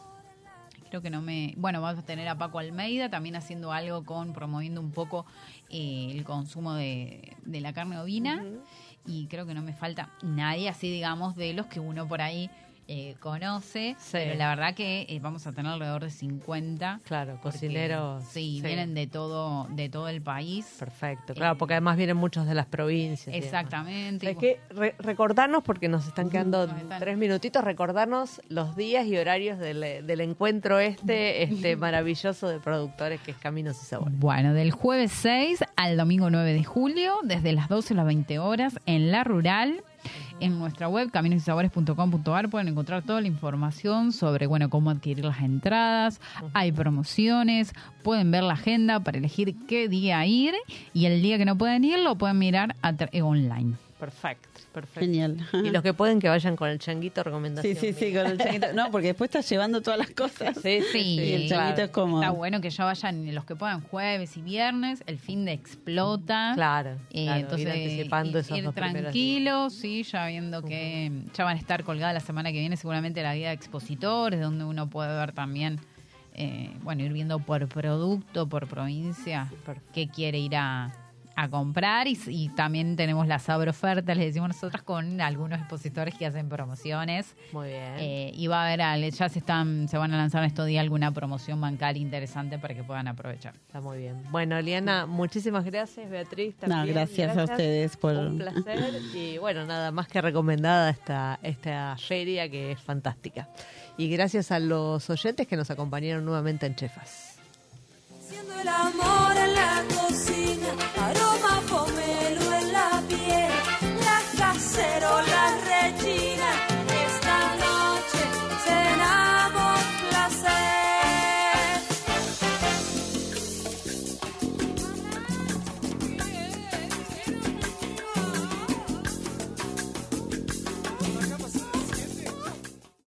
Creo que no me... Bueno, vamos a tener a Paco Almeida también haciendo algo con, promoviendo un poco eh, el consumo de, de la carne ovina. Y creo que no me falta nadie así, digamos, de los que uno por ahí eh, conoce. Sí. Pero la verdad que eh, vamos a tener alrededor de 50. Claro, porque, cocineros. Sí, vienen de todo, de todo el país. Perfecto, claro, porque además vienen muchos de las provincias. Exactamente. Es que re- recordarnos, porque nos están quedando Nos están- tres minutitos, recordarnos los días y horarios del, del encuentro este, este maravilloso de productores que es Caminos y Sabores. Bueno, del jueves 6 al domingo 9 de julio, desde las 12 a las 20 horas, en La Rural. En nuestra web, caminosysabores.com.ar, pueden encontrar toda la información sobre, bueno, cómo adquirir las entradas. Hay promociones, pueden ver la agenda para elegir qué día ir y el día que no pueden ir lo pueden mirar a eh, online. Perfecto, perfecto. Genial. Y los que pueden que vayan con el changuito recomendación. Sí, sí, sí, con el changuito. No, porque después estás llevando todas las cosas. Sí, sí, Sí, sí, Y el claro. changuito es como... Está bueno que ya vayan los que puedan jueves y viernes, el fin de explota. Claro, Eh, claro, entonces, ir anticipando ir, esos ir dos tranquilos, sí, ya viendo que ya van a estar colgadas la semana que viene seguramente la guía de expositores, donde uno puede ver también, eh, bueno, ir viendo por producto, por provincia, qué quiere ir a, a comprar y, y también tenemos las ofertas, les decimos nosotros, con algunos expositores que hacen promociones. Muy bien. Eh, y va a haber, al- ya se están, se van a lanzar en estos días alguna promoción bancaria interesante para que puedan aprovechar. Está muy bien. Bueno, Liana, muchísimas gracias. Beatriz, No, también. gracias a ustedes por... Un placer. Y bueno, nada más que recomendada esta, esta feria que es fantástica. Y gracias a los oyentes que nos acompañaron nuevamente en Chefas. Siendo el amor